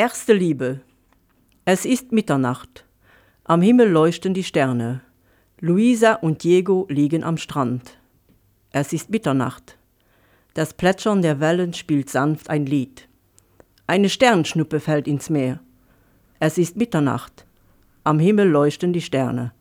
Erste Liebe. Es ist Mitternacht. Am Himmel leuchten die Sterne. Luisa und Diego liegen am Strand. Es ist Mitternacht. Das Plätschern der Wellen spielt sanft ein Lied. Eine Sternschnuppe fällt ins Meer. Es ist Mitternacht. Am Himmel leuchten die Sterne.